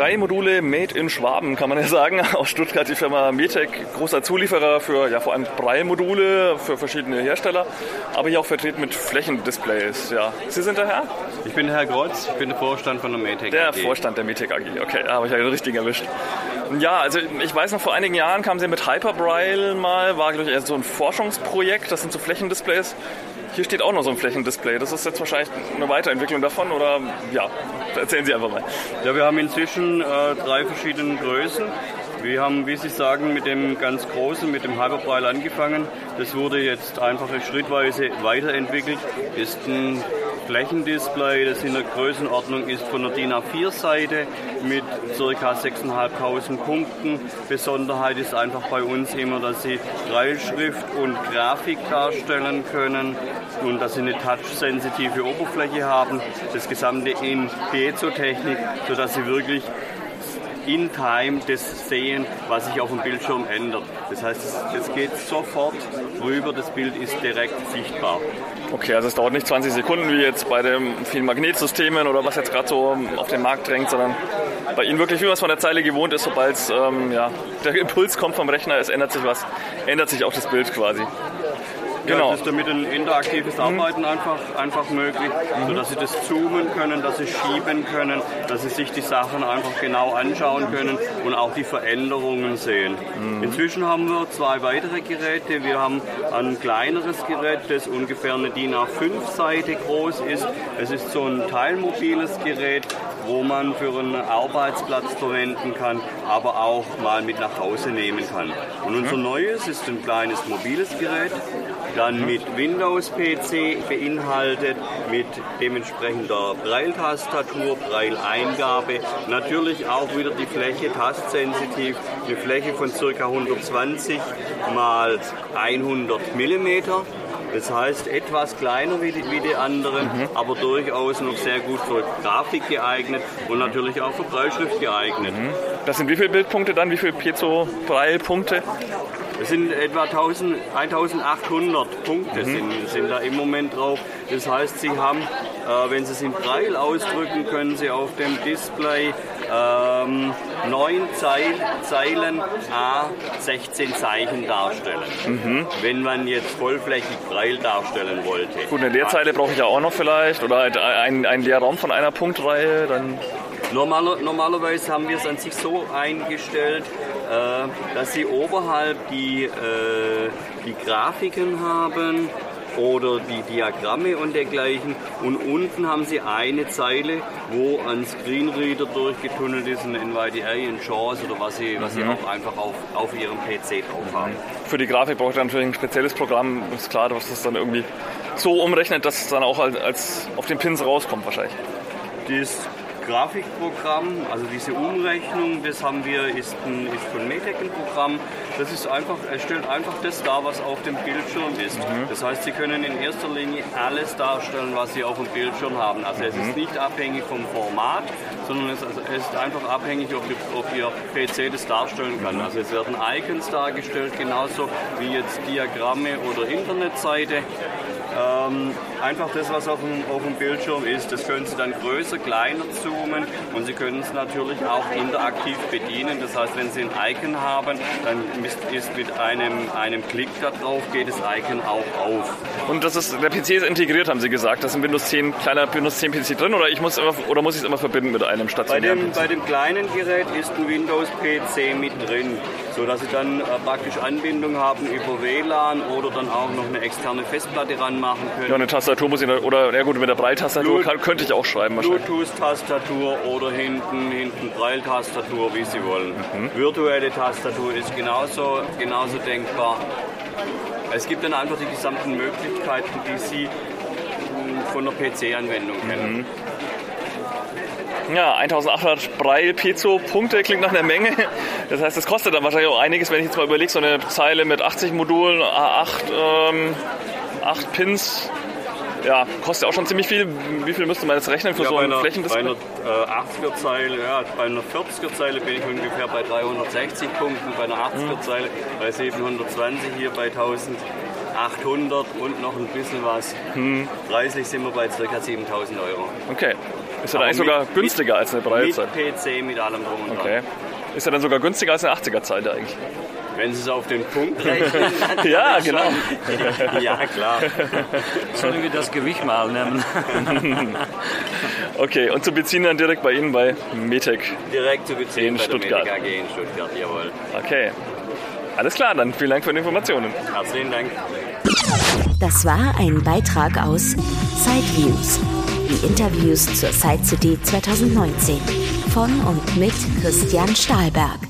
Drei Module made in Schwaben, kann man ja sagen. Aus Stuttgart die Firma Metec, großer Zulieferer für ja, vor allem Braille-Module für verschiedene Hersteller, aber hier auch vertreten mit Flächendisplays. Ja. Sie sind der Herr? Ich bin Herr Grotz, ich bin der Vorstand von der Metec Der AG. Vorstand der Metec AG, okay, da habe ich ja den richtigen erwischt. Ja, also ich weiß noch, vor einigen Jahren kamen Sie mit Hyperbraille mal, war glaube ich eher so ein Forschungsprojekt, das sind so Flächendisplays. Hier steht auch noch so ein Flächendisplay. Das ist jetzt wahrscheinlich eine Weiterentwicklung davon oder ja, erzählen Sie einfach mal. Ja, wir haben inzwischen äh, drei verschiedene Größen. Wir haben, wie Sie sagen, mit dem ganz großen, mit dem Hyperbraille angefangen. Das wurde jetzt einfach schrittweise weiterentwickelt. Ist ein Flächendisplay, das in der Größenordnung ist von der DIN A4-Seite mit ca. 6.500 Punkten. Besonderheit ist einfach bei uns immer, dass Sie Brailleschrift und Grafik darstellen können und dass Sie eine touch-sensitive Oberfläche haben. Das Gesamte in Piezo-Technik, sodass Sie wirklich in Time das sehen, was sich auf dem Bildschirm ändert. Das heißt, es, geht sofort rüber, das Bild ist direkt sichtbar. Okay, also es dauert nicht 20 Sekunden wie jetzt bei den vielen Magnetsystemen oder was jetzt gerade so auf den Markt drängt, sondern bei Ihnen wirklich, wie man es von der Zeile gewohnt ist, sobald ähm, ja, der Impuls kommt vom Rechner, es ändert sich was, ändert sich auch das Bild quasi. Genau. Ja, es ist damit ein interaktives Arbeiten einfach, einfach möglich, sodass Sie das zoomen können, dass Sie schieben können, dass Sie sich die Sachen einfach genau anschauen können und auch die Veränderungen sehen. Inzwischen haben wir zwei weitere Geräte. Wir haben ein kleineres Gerät, das ungefähr eine DIN A5-Seite groß ist. Es ist so ein teilmobiles Gerät, wo man für einen Arbeitsplatz verwenden kann, aber auch mal mit nach Hause nehmen kann. Und unser neues ist ein kleines mobiles Gerät, dann mit Windows-PC beinhaltet, mit dementsprechender Braille-Tastatur, Braille-Eingabe, natürlich auch wieder die Fläche tastsensitiv, eine Fläche von ca. 120 mal 100 Millimeter. Das heißt etwas kleiner wie die, wie die anderen, aber durchaus noch sehr gut für Grafik geeignet und natürlich auch für Brailleschrift geeignet. Das sind wie viele Bildpunkte dann, wie viele Piezo-Braille-Punkte? Es sind etwa 1000, 1800 Punkte sind, sind da im Moment drauf. Das heißt, Sie haben, äh, wenn Sie es in Braille ausdrücken, können Sie auf dem Display ähm, neun Zeil, Zeilen A 16 Zeichen darstellen. Wenn man jetzt vollflächig Braille darstellen wollte. Gut, eine Leerzeile brauche ich ja auch noch vielleicht oder halt ein, ein Leerraum von einer Punktreihe, dann Normaler, normalerweise haben wir es an sich so eingestellt, äh, dass Sie oberhalb die, äh, die Grafiken haben oder die Diagramme und dergleichen und unten haben Sie eine Zeile, wo ein Screenreader durchgetunnelt ist, ein NVDA, ein JAWS oder was Sie, was Sie auch einfach auf, auf Ihrem PC drauf haben. für die Grafik brauche ich dann natürlich ein spezielles Programm, ist klar, dass das dann irgendwie so umrechnet, dass es dann auch als, als auf den Pins rauskommt wahrscheinlich. Das Grafikprogramm, also diese Umrechnung, das haben wir, ist, ein, ist von Metec ein Programm. Das ist einfach, es stellt einfach das dar, was auf dem Bildschirm ist. Das heißt, Sie können in erster Linie alles darstellen, was Sie auf dem Bildschirm haben. Also es ist nicht abhängig vom Format, sondern es, also es ist einfach abhängig, ob, ob Ihr PC das darstellen kann. Also es werden Icons dargestellt, genauso wie jetzt Diagramme oder Internetseite. Ähm, einfach das, was auf dem, auf dem Bildschirm ist, das können Sie dann größer, kleiner zoomen und Sie können es natürlich auch interaktiv bedienen. Das heißt, wenn Sie ein Icon haben, dann ist, mit einem, einem Klick da drauf, geht das Icon auch auf. Und das ist, der PC ist integriert, haben Sie gesagt. Das ist ein Windows 10, kleiner Windows 10 PC drin oder ich muss immer, oder muss ich es immer verbinden mit einem Bei stationären dem, PC? bei dem kleinen Gerät ist ein Windows-PC mit drin, sodass Sie dann äh, praktisch Anbindung haben über WLAN oder dann auch noch eine externe Festplatte ranmachen können. Ja, eine Tastatur muss ich, oder ja gut, mit der Braille-Tastatur Blut- könnte ich auch schreiben wahrscheinlich. Bluetooth-Tastatur oder hinten, hinten Braille-Tastatur, wie Sie wollen. Virtuelle Tastatur ist genauso, genauso denkbar. Es gibt dann einfach die gesamten Möglichkeiten, die Sie mh, von der PC-Anwendung kennen. Ja, 1800 Braille Piezo Punkte klingt nach einer Menge. Das heißt, es kostet dann wahrscheinlich auch einiges, wenn ich jetzt mal überlege, so eine Zeile mit 80 Modulen, A8, ähm, 8 Pins. ja, kostet auch schon ziemlich viel. Wie viel müsste man jetzt rechnen für Ja, so bei ein einer, bei Flächendisplay? einer äh, 80er-Zeile, ja, bei einer 40er-Zeile bin ich ungefähr bei 360 Punkten, bei einer 80er-Zeile bei 720, hier bei 1800 und noch ein bisschen was. Preislich sind wir bei ca. 7000 Euro. Okay. Ist ja dann eigentlich sogar mit- günstiger als eine Mit Breilzeit. PC, mit allem drum und dran. Okay. Ist ja dann sogar günstiger als eine 80er-Zeit eigentlich. Wenn Sie es auf den Punkt rechnen. Ja, genau. ja, klar. Sollen wir das Gewicht mal nehmen? Okay, und zu beziehen dann direkt bei Ihnen bei Metec. Direkt zu beziehen In bei Stuttgart. der Medic AG in Stuttgart, jawohl. Okay. Alles klar, dann vielen Dank für die Informationen. Herzlichen Dank. Das war ein Beitrag aus Sideviews. Die Interviews zur Side City 2019 von und mit Christian Stahlberg.